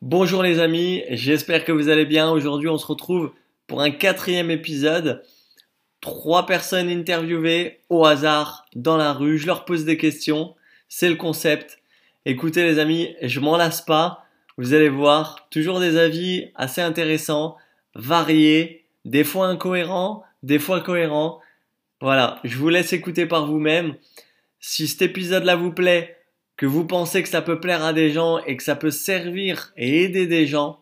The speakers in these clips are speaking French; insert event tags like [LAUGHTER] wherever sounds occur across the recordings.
Bonjour les amis, j'espère que vous allez bien. Aujourd'hui, on se retrouve pour un quatrième épisode. Trois personnes interviewées au hasard dans la rue. Je leur pose des questions. C'est le concept. Écoutez les amis, je m'en lasse pas. Vous allez voir, toujours des avis assez intéressants, variés, des fois incohérents, des fois cohérents. Voilà, je vous laisse écouter par vous-même. Si cet épisode-là vous plaît, que vous pensez que ça peut plaire à des gens et que ça peut servir et aider des gens,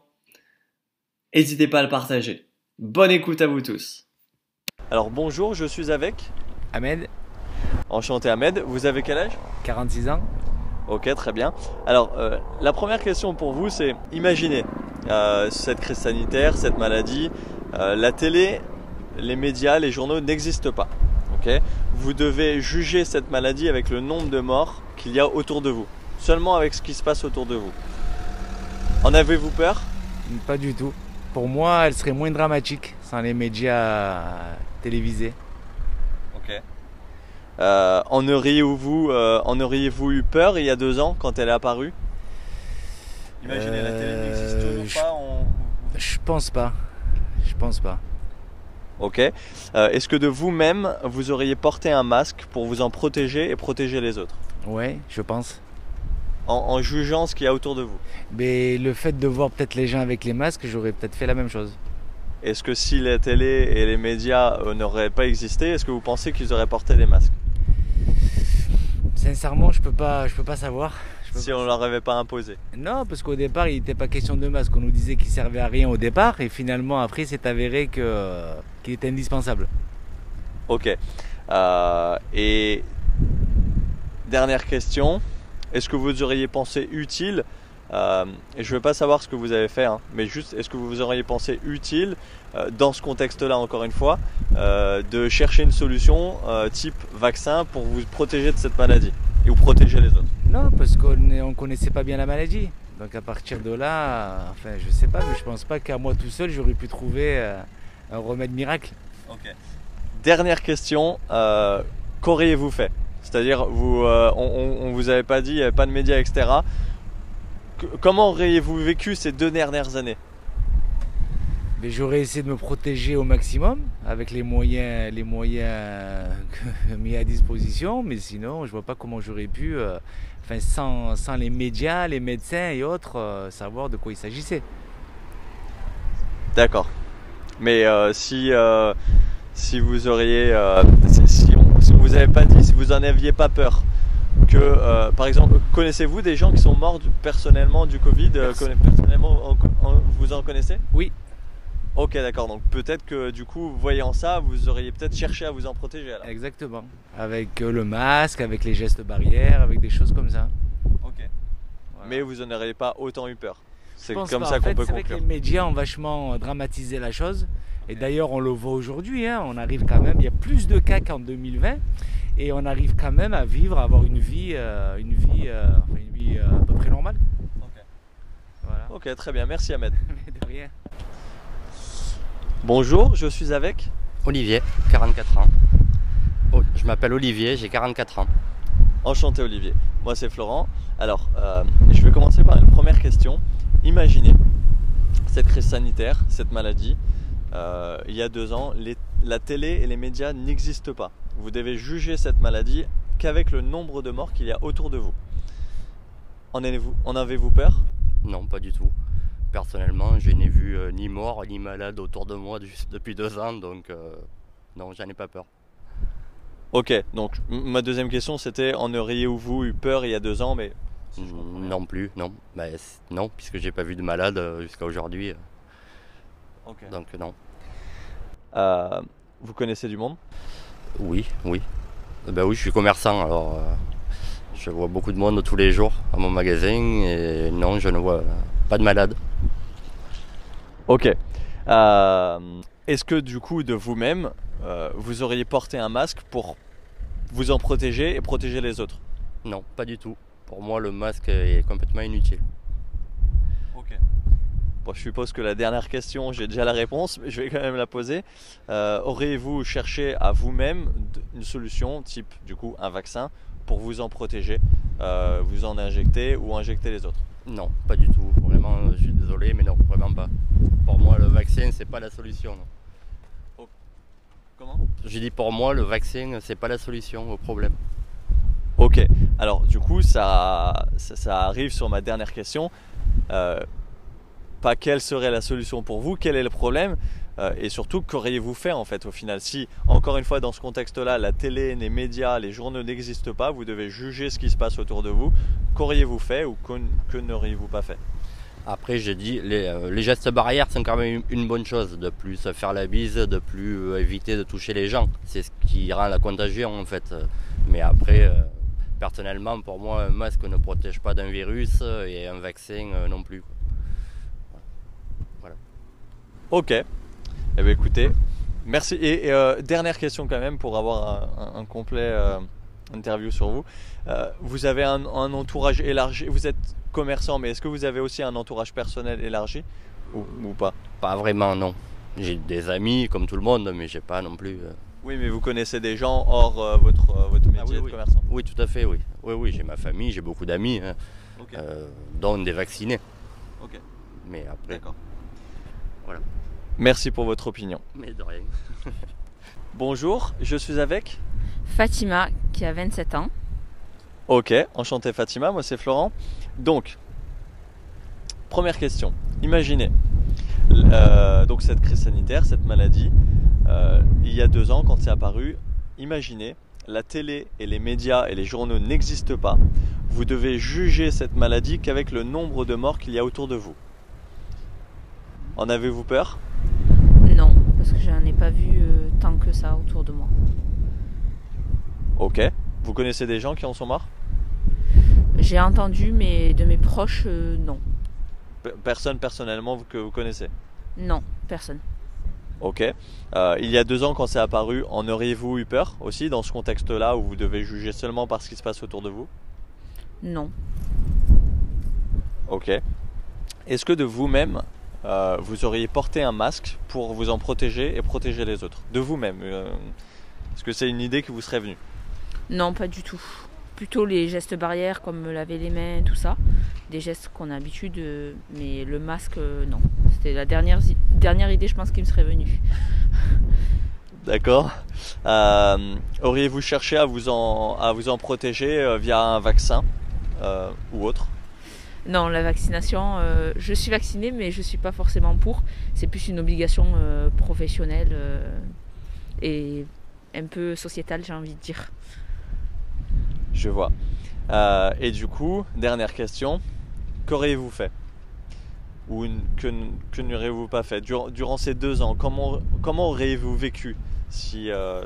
n'hésitez pas à le partager. Bonne écoute à vous tous. Alors bonjour, je suis avec Ahmed, Enchanté Ahmed, vous avez quel âge? 46 ans. Ok, très bien. Alors, euh, la première question pour vous, c'est imaginez euh, cette crise sanitaire, cette maladie, euh, la télé, les médias, les journaux n'existent pas. Vous devez juger cette maladie avec le nombre de morts qu'il y a autour de vous, seulement avec ce qui se passe autour de vous. En avez-vous peur? Pas du tout. Pour moi, elle serait moins dramatique sans les médias télévisés. Ok. Euh, en auriez-vous euh, en auriez-vous eu peur il y a deux ans quand elle est apparue? Imaginez, la télé n'existe Euh, toujours je- pas. on- Je pense pas. Je pense pas. Ok. Euh, Est-ce que de vous-même, vous auriez porté un masque pour vous en protéger et protéger les autres? Ouais, je pense. en, en jugeant ce qu'il y a autour de vous? Mais le fait de voir peut-être les gens avec les masques, j'aurais peut-être fait la même chose. Est-ce que si la télé et les médias euh, n'auraient pas existé, est-ce que vous pensez qu'ils auraient porté des masques? Sincèrement, je peux pas, je peux pas savoir. Peux Si pas- on ne leur avait pas imposé Non, parce qu'au départ, il n'était pas question de masque. On nous disait qu'il servait à rien au départ, et finalement, après, c'est avéré que qu'il était indispensable. Ok. Euh, et dernière question, est-ce que vous auriez pensé utile, euh, et je ne veux pas savoir ce que vous avez fait, hein, mais juste est-ce que vous auriez pensé utile, euh, dans ce contexte-là encore une fois, de chercher une solution type vaccin pour vous protéger de cette maladie et vous protéger les autres? Non, parce qu'on ne connaissait pas bien la maladie. Donc à partir de là, enfin, je sais pas, mais je pense pas qu'à moi tout seul, j'aurais pu trouver un remède miracle. Dernière question, euh, qu'auriez-vous fait? C'est-à-dire, vous, euh, on, on, on vous avait pas dit, il n'y avait pas de médias, etc. Que- comment auriez-vous vécu ces deux dernières années? Mais j'aurais essayé de me protéger au maximum avec les moyens, les moyens [LAUGHS] mis à disposition, mais sinon, je vois pas comment j'aurais pu, euh, enfin, sans, sans les médias, les médecins et autres, euh, savoir de quoi il s'agissait. D'accord. Mais euh, si, euh, si vous auriez, euh, si, si on, si on vous avait pas dit, si vous en aviez pas peur, que, euh, par exemple, connaissez-vous des gens qui sont morts du- personnellement du Covid euh, Personnellement, en- en- vous en connaissez? Oui. Ok, d'accord. Donc peut-être que du coup, voyant ça, vous auriez peut-être cherché à vous en protéger. Alors. Exactement. Avec euh, le masque, avec les gestes barrières, avec des choses comme ça. Ok. Voilà. Mais vous en auriez pas autant eu peur. C'est Je pense comme pas. ça En qu'on fait, peut C'est vrai que conclure. les médias ont vachement euh, dramatisé la chose. Et d'ailleurs, on le voit aujourd'hui. hein, on arrive quand même, il y a plus de cas qu'en 2020. Et on arrive quand même à vivre, à avoir une vie, euh, une vie, euh, une vie euh, à peu près normale. Ok. Voilà. Ok, très bien. Merci Ahmed. [LAUGHS] De rien. Bonjour, je suis avec. Olivier, 44 ans. Oh, je m'appelle Olivier, j'ai 44 ans. Enchanté Olivier. Moi c'est Florent. Alors, euh, je vais commencer par une première question. Imaginez cette crise sanitaire, cette maladie. euh, il y a deux ans, les- la télé et les médias n'existent pas. Vous devez juger cette maladie qu'avec le nombre de morts qu'il y a autour de vous. En avez-vous, en avez-vous peur? Non, pas du tout. Personnellement, je n'ai vu euh, ni mort ni malade autour de moi depuis deux ans, donc euh, non, j'en ai pas peur. Ok, donc ma deuxième question c'était en auriez-vous eu peur il y a deux ans, mais si je comprends bien. Non plus, non. Bah, c- non, puisque j'ai pas vu de malade euh, jusqu'à aujourd'hui, euh, donc non. Euh, vous connaissez du monde? Oui, oui. Bah oui, je suis commerçant, alors euh, je vois beaucoup de monde tous les jours à mon magasin et non, je ne vois pas de malade. Ok. Euh, Est-ce que du coup, de vous-même, euh, vous auriez porté un masque pour vous en protéger et protéger les autres? Non, pas du tout. Pour moi, le masque est complètement inutile. Ok. Bon, je suppose que la dernière question, j'ai déjà la réponse, mais je vais quand même la poser. Euh, Auriez-vous cherché à vous-même une solution, type du coup un vaccin, pour vous en protéger, euh, vous en injecter ou injecter les autres? Non, pas du tout. Vraiment, je- vraiment pas. Pour moi, le vaccin, c'est pas la solution. Comment? J'ai dit pour moi, le vaccin, c'est pas la solution au problème. Ok, alors du coup, ça, arrive sur ma dernière question. Euh, pas quelle serait la solution pour vous, quel est le problème? Euh, et surtout qu'auriez-vous fait en fait au final? Si, encore une fois, dans ce contexte-là, la télé, les médias, les journaux n'existent pas, vous devez juger ce qui se passe autour de vous, qu'auriez-vous fait ou que, n'auriez-vous pas fait? Après, j'ai dit, les, euh, gestes barrières sont quand même une bonne chose. De plus faire la bise, de plus éviter de toucher les gens. C'est ce qui rend la contagion en fait. Mais après, personnellement, pour moi, un masque ne protège pas d'un virus euh, et un vaccin euh, non plus. quoi. Ok. Eh bien écoutez, merci. Et, et, euh, dernière question quand même pour avoir un, un- un complet euh, interview sur vous. Euh, vous avez un, un entourage élargi. Vous êtes commerçant, mais est-ce que vous avez aussi un entourage personnel élargi ou, ou pas? Pas vraiment, non. J'ai des amis comme tout le monde, mais j'ai pas non plus. Oui, mais vous connaissez des gens hors euh, votre, euh, votre métier Ah oui, de oui. commerçant. Oui, tout à fait, oui. Oui, oui, j'ai ma famille, j'ai beaucoup d'amis, hein, euh, dont des vaccinés. Ok. Mais après, D'accord. Voilà. Merci pour votre opinion. mais de rien. [LAUGHS] Bonjour, je suis avec. Fatima, qui a 27 ans. Ok, enchanté Fatima, moi c'est Florent. Donc, première question. Imaginez, euh, donc cette crise sanitaire, cette maladie, euh, il y a deux ans quand c'est apparu, imaginez, la télé et les médias et les journaux n'existent pas. Vous devez juger cette maladie qu'avec le nombre de morts qu'il y a autour de vous. En avez-vous peur? Non, parce que j'en ai pas vu euh, tant que ça autour de moi. Ok. Vous connaissez des gens qui en sont morts? J'ai entendu, mais de mes proches, euh, non. Pe- Personne personnellement que vous connaissez? Non, personne. Ok. Euh, il y a deux ans, quand c'est apparu, en auriez-vous eu peur aussi dans ce contexte-là où vous devez juger seulement par ce qui se passe autour de vous? Non. Ok. Est-ce que de vous-même, euh, vous auriez porté un masque pour vous en protéger et protéger les autres? De vous-même euh, Est-ce que c'est une idée qui vous serait venue? Non, pas du tout. Plutôt les gestes barrières comme me laver les mains, tout ça. Des gestes qu'on a l'habitude, mais le masque, non. C'était la dernière, dernière idée, je pense, qui me serait venue. [LAUGHS] D'accord. Euh, auriez-vous cherché à vous en, à vous en protéger euh, via un vaccin euh, ou autre? Non, la vaccination, euh, je suis vaccinée, mais je suis pas forcément pour. C'est plus une obligation euh, professionnelle euh, et un peu sociétale, j'ai envie de dire. Je vois. Et du coup, dernière question, qu'auriez-vous fait? Ou une- que, que n'auriez-vous pas fait durant, durant ces deux ans Comment, comment auriez-vous vécu si euh,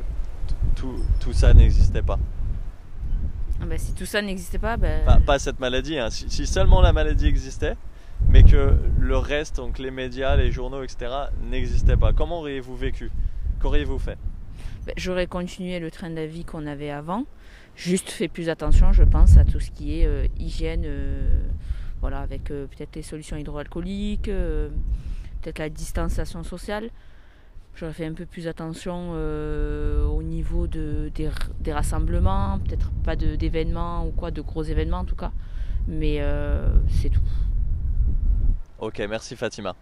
tout, tout ça n'existait pas? Ah ben, si tout ça n'existait pas, ben, pas, pas cette maladie, hein. si, si seulement la maladie existait, mais que le reste, donc les médias, les journaux, etc., n'existaient pas. Comment auriez-vous vécu? Qu'auriez-vous fait? Ben, j'aurais continué le train de la vie qu'on avait avant. Juste fait plus attention, je pense, à tout ce qui est euh, hygiène, euh, voilà, avec euh, peut-être les solutions hydroalcooliques, euh, peut-être la distanciation sociale. J'aurais fait un peu plus attention euh, au niveau de, des, des rassemblements, peut-être pas de- d'événements ou quoi, de gros événements en tout cas. Mais euh, c'est tout. Ok, merci Fatima.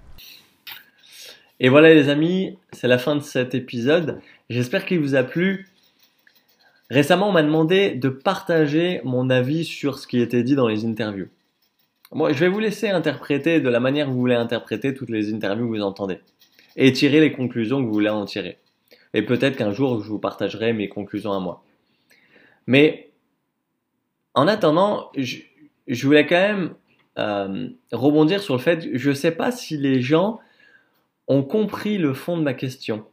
Et voilà les amis, c'est la fin de cet épisode. J'espère qu'il vous a plu. Récemment, on m'a demandé de partager mon avis sur ce qui était dit dans les interviews. Moi, je vais vous laisser interpréter de la manière que vous voulez interpréter toutes les interviews que vous entendez. Et tirer les conclusions que vous voulez en tirer. Et peut-être qu'un jour, je vous partagerai mes conclusions à moi. Mais, en attendant, je, je voulais quand même euh, rebondir sur le fait, je ne sais pas si les gens ont compris le fond de ma question,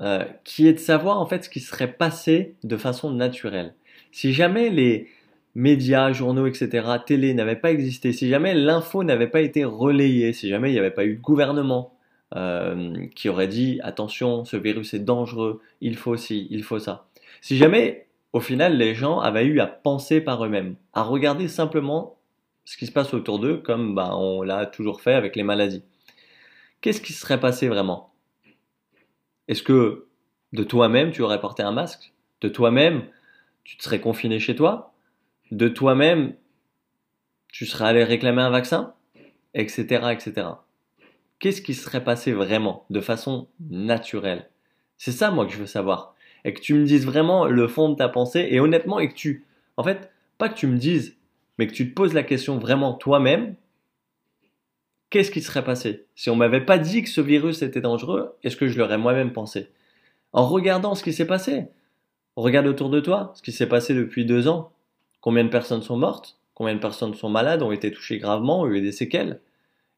euh, qui est de savoir en fait ce qui serait passé de façon naturelle. Si jamais les médias, journaux, etc., télé n'avaient pas existé, si jamais l'info n'avait pas été relayée, si jamais il n'y avait pas eu de gouvernement euh, qui aurait dit attention, ce virus est dangereux, il faut ci, il faut ça. Si jamais au final les gens avaient eu à penser par eux-mêmes, à regarder simplement ce qui se passe autour d'eux, comme bah, on l'a toujours fait avec les maladies qu'est-ce qui se serait passé vraiment? Est-ce que de toi-même, tu aurais porté un masque? De toi-même, tu te serais confiné chez toi? De toi-même, tu serais allé réclamer un vaccin Etc. etc. Qu'est-ce qui serait passé vraiment, de façon naturelle? C'est ça, moi, que je veux savoir. Et que tu me dises vraiment le fond de ta pensée, et honnêtement, et que tu, en fait, pas que tu me dises, mais que tu te poses la question vraiment toi-même, qu'est-ce qui serait passé? Si on m'avait pas dit que ce virus était dangereux, est-ce que je l'aurais moi-même pensé? En regardant ce qui s'est passé, regarde autour de toi, ce qui s'est passé depuis deux ans. Combien de personnes sont mortes? Combien de personnes sont malades, ont été touchées gravement, ont eu des séquelles?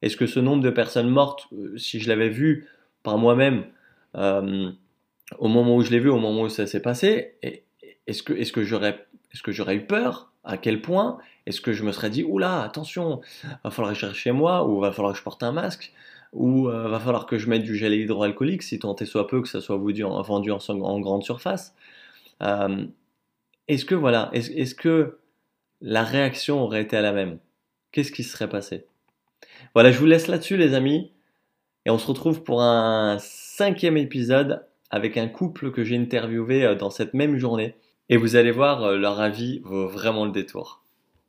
Est-ce que ce nombre de personnes mortes, euh, si je l'avais vu par moi-même, euh, au moment où je l'ai vu, au moment où ça s'est passé, est-ce que, j'aurais, eu peur? À quel point? Est-ce que je me serais dit, oula, attention, va falloir que je chez moi, ou va falloir que je porte un masque, ou euh, va falloir que je mette du gel hydroalcoolique, si tant est soit peu que ça soit vendu en, vendu en, en grande surface. Euh, est-ce que voilà, est-ce, que la réaction aurait été à la même? Qu'est-ce qui serait passé? Voilà, je vous laisse là-dessus, les amis, et on se retrouve pour un cinquième épisode avec un couple que j'ai interviewé euh, dans cette même journée. Et vous allez voir, euh, leur avis vaut vraiment le détour.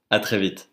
À très vite.